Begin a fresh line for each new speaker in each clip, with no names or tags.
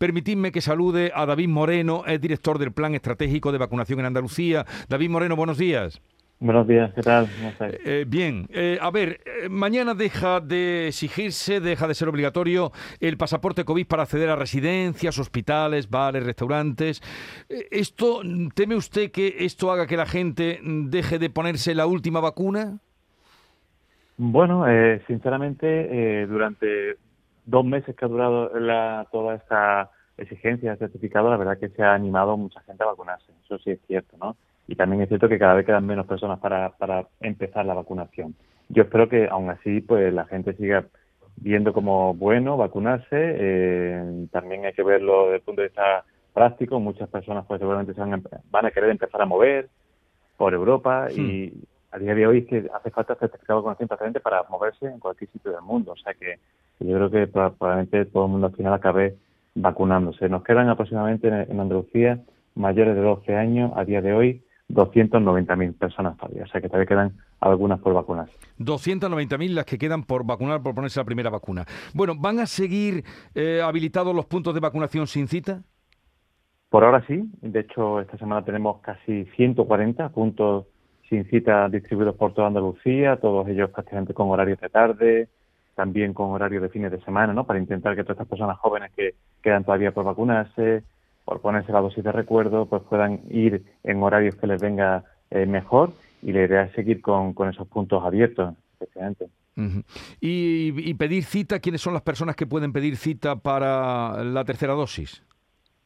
Permitidme que salude a David Moreno, es director del Plan Estratégico de Vacunación en Andalucía. David Moreno, buenos días.
Buenos días, ¿qué tal?
Eh, bien, eh, a ver, eh, mañana deja de exigirse, deja de ser obligatorio el pasaporte COVID para acceder a residencias, hospitales, bares, restaurantes. ¿Esto, teme usted que esto haga que la gente deje de ponerse la última vacuna?
Bueno, sinceramente, durante dos meses que ha durado la, toda esta exigencia, certificado, la verdad que se ha animado mucha gente a vacunarse. Eso sí es cierto, ¿no? y también es cierto que cada vez quedan menos personas para, para empezar la vacunación. Yo espero que aún así pues la gente siga viendo como bueno vacunarse. Eh, también hay que verlo desde el punto de vista práctico. Muchas personas pues seguramente se van, van a querer empezar a mover por Europa y a día de hoy es que hace falta certificado de vacunación prácticamente para moverse en cualquier sitio del mundo. O sea que yo creo que probablemente todo el mundo al final acabe vacunándose. Nos quedan aproximadamente en Andalucía mayores de 12 años a día de hoy 290.000 personas todavía, o sea que todavía quedan algunas por vacunarse.
290.000 las que quedan por vacunar, por ponerse la primera vacuna. Bueno, ¿van a seguir eh, habilitados los puntos de vacunación sin cita?
Por ahora sí, de hecho esta semana tenemos casi 140 puntos sin cita distribuidos por toda Andalucía, todos ellos prácticamente con horarios de tarde, también con horarios de fines de semana, ¿no? Para intentar que todas estas personas jóvenes que quedan todavía por vacunarse, por ponerse la dosis de recuerdo, pues puedan ir en horarios que les venga eh, mejor y la idea es seguir con, esos puntos abiertos, especialmente.
¿Y, pedir cita? ¿Quiénes son las personas que pueden pedir cita para la tercera dosis?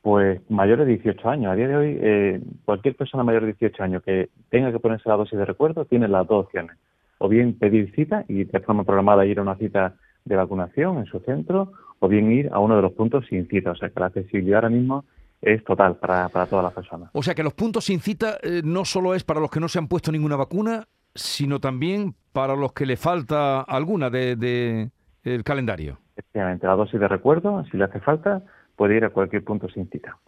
Pues mayores de 18 años. A día de hoy, eh, cualquier persona mayor de 18 años que tenga que ponerse la dosis de recuerdo tiene las dos opciones. O bien pedir cita y de forma programada ir a una cita de vacunación en su centro, o bien ir a uno de los puntos sin cita. O sea que la accesibilidad ahora mismo es total para, para todas las personas.
O sea que los puntos sin cita eh, no solo es para los que no se han puesto ninguna vacuna, sino también para los que le falta alguna de, de el calendario.
Efectivamente, la dosis de recuerdo, si le hace falta, puede ir a cualquier punto sin cita.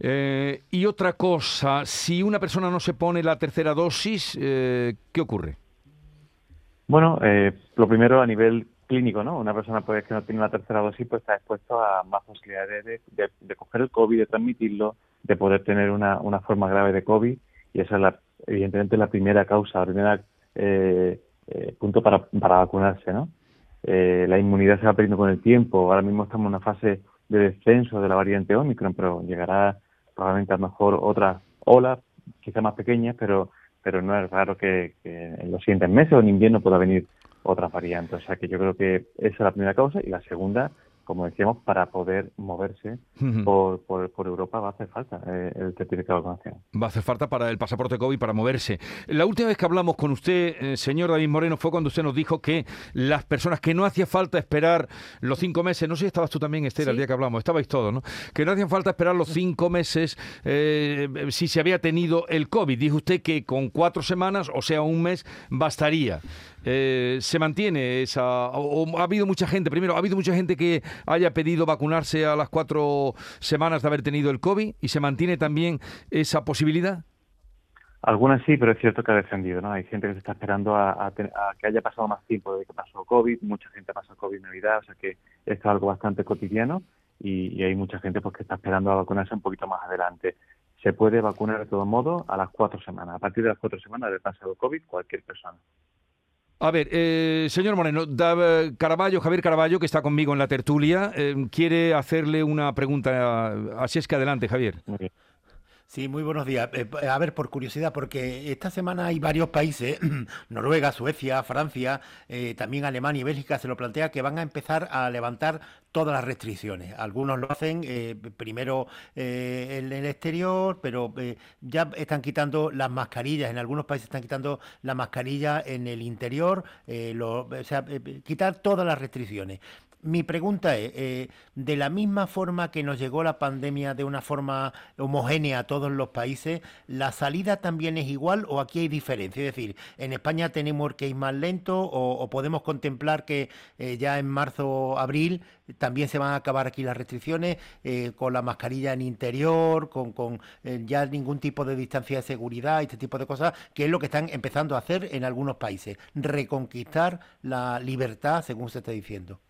Eh, y otra cosa, si una persona no se pone la tercera dosis, eh, ¿qué ocurre?
Bueno, lo primero a nivel clínico, ¿no? Una persona pues, que no tiene la tercera dosis pues está expuesto a más posibilidades de, coger el COVID, de transmitirlo, de poder tener una, forma grave de COVID y esa es la, evidentemente la primera causa, la primera eh, eh, punto para, vacunarse, ¿no? Eh, la inmunidad se va perdiendo con el tiempo. Ahora mismo estamos en una fase de descenso de la variante Omicron, pero llegará probablemente a lo mejor otra ola, quizá más pequeña, pero pero no es raro que, que en los siguientes meses o en invierno pueda venir otras variantes. O sea que yo creo que esa es la primera causa y la segunda como decíamos, para poder moverse por, por, Europa va a hacer falta eh, el certificado de vacunación.
Va a hacer falta para el pasaporte COVID para moverse. La última vez que hablamos con usted, eh, señor David Moreno, fue cuando usted nos dijo que las personas que no hacía falta esperar los cinco meses, no sé si estabas tú también, Esther, el día que hablamos, estabais todos, ¿no? Que no hacía falta esperar los cinco meses eh, si se había tenido el COVID. Dijo usted que con cuatro semanas, o sea, un mes, bastaría. Se mantiene esa... o, ha habido mucha gente, primero, ha habido mucha gente que haya pedido vacunarse a las cuatro semanas de haber tenido el COVID y se mantiene también esa posibilidad?
Algunas sí, pero es cierto que ha descendido, ¿no? Hay gente que se está esperando a, que haya pasado más tiempo desde que pasó COVID, mucha gente ha pasado COVID en Navidad, o sea que esto es algo bastante cotidiano y, hay mucha gente pues que está esperando a vacunarse un poquito más adelante. Se puede vacunar de todo modo a las cuatro semanas. A partir de las cuatro semanas de pasado COVID, cualquier persona.
A ver, eh, señor Moreno, Caraballo, Javier Caraballo, que está conmigo en la tertulia, eh, quiere hacerle una pregunta. Así es que adelante, Javier.
Sí, muy buenos días. Eh, a ver, por curiosidad, porque esta semana hay varios países, Noruega, Suecia, Francia, eh, también Alemania y Bélgica, se lo plantea que van a empezar a levantar todas las restricciones. Algunos lo hacen eh, primero en el exterior, pero ya están quitando las mascarillas. En algunos países están quitando la mascarilla en el interior, o sea, quitar todas las restricciones mi pregunta es, eh, de la misma forma que nos llegó la pandemia de una forma homogénea a todos los países, ¿la salida también es igual o aquí hay diferencia? Es decir, ¿en España tenemos que ir más lento o, podemos contemplar que eh, ya en marzo, abril también se van a acabar aquí las restricciones eh, con la mascarilla en interior, con, con ya ningún tipo de distancia de seguridad, este tipo de cosas, que es lo que están empezando a hacer en algunos países, reconquistar la libertad, según se está diciendo?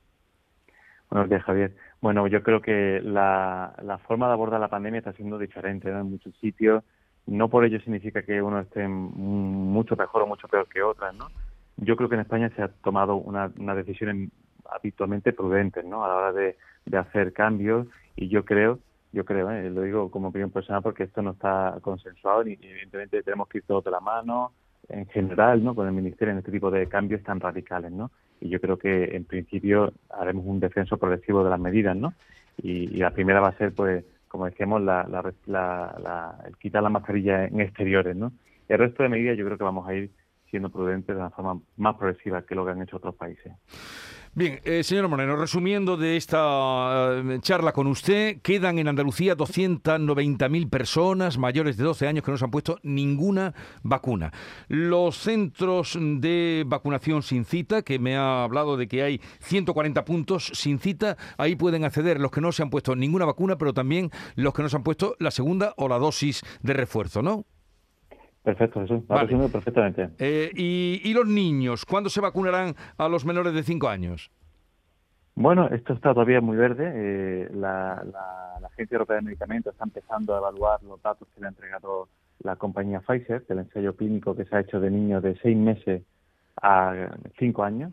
Buenos días, Javier. Bueno, yo creo que la, forma de abordar la pandemia está siendo diferente en muchos sitios. No por ello significa que uno esté mucho mejor o mucho peor que otras, ¿no? Yo creo que en España se ha tomado una, decisión habitualmente prudente, ¿no? A la hora de, de hacer cambios y yo creo yo creo, ¿eh? lo digo como opinión personal porque esto no está consensuado y evidentemente tenemos que ir todos de la mano en general, ¿no? Con el ministerio en este tipo de cambios tan radicales, ¿no? Y yo creo que en principio haremos un descenso progresivo de las medidas, ¿no? Y, la primera va a ser, pues, como decíamos, la, la, la, el quitar la mascarilla en exteriores, ¿no? El resto de medidas yo creo que vamos a ir siendo prudentes de una forma más progresiva que lo que han hecho otros países.
Bien, eh, señor Moreno, resumiendo de esta eh, charla con usted, quedan en Andalucía 290.000 personas mayores de 12 años que no se han puesto ninguna vacuna. Los centros de vacunación sin cita, que me ha hablado de que hay 140 puntos sin cita, ahí pueden acceder los que no se han puesto ninguna vacuna, pero también los que no se han puesto la segunda o la dosis de refuerzo, ¿no?
Perfecto, Jesús. Vale. perfectamente.
Eh, y, los niños? ¿Cuándo se vacunarán a los menores de 5 años?
Bueno, esto está todavía muy verde. Eh, la, Agencia Europea de Medicamentos está empezando a evaluar los datos que le ha entregado la compañía Pfizer, del ensayo clínico que se ha hecho de niños de 6 meses a 5 años.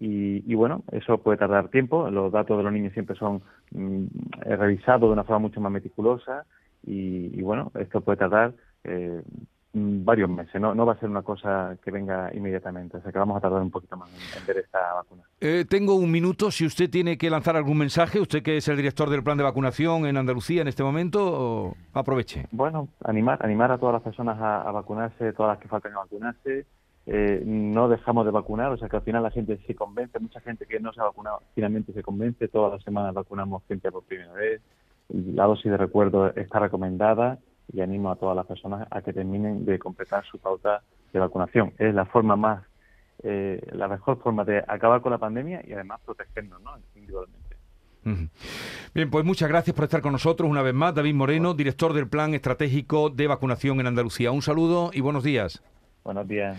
Y, bueno, eso puede tardar tiempo. Los datos de los niños siempre son mm, revisados de una forma mucho más meticulosa. Y, bueno, esto puede tardar eh, varios meses, no, no va a ser una cosa que venga inmediatamente, o sea que vamos a tardar un poquito más en, ver esta vacuna.
Eh, tengo un minuto, si usted tiene que lanzar algún mensaje, usted que es el director del plan de vacunación en Andalucía en este momento, aproveche.
Bueno, animar, animar a todas las personas a, vacunarse, todas las que faltan a vacunarse, eh, no dejamos de vacunar, o sea que al final la gente se convence, mucha gente que no se ha vacunado finalmente se convence, todas las semanas vacunamos gente por primera vez, la dosis de recuerdo está recomendada y animo a todas las personas a que terminen de completar su pauta de vacunación. Es la forma más, eh, la mejor forma de acabar con la pandemia y además protegernos ¿no? individualmente.
Bien, pues muchas gracias por estar con nosotros una vez más. David Moreno, director del Plan Estratégico de Vacunación en Andalucía. Un saludo y buenos días.
Buenos días.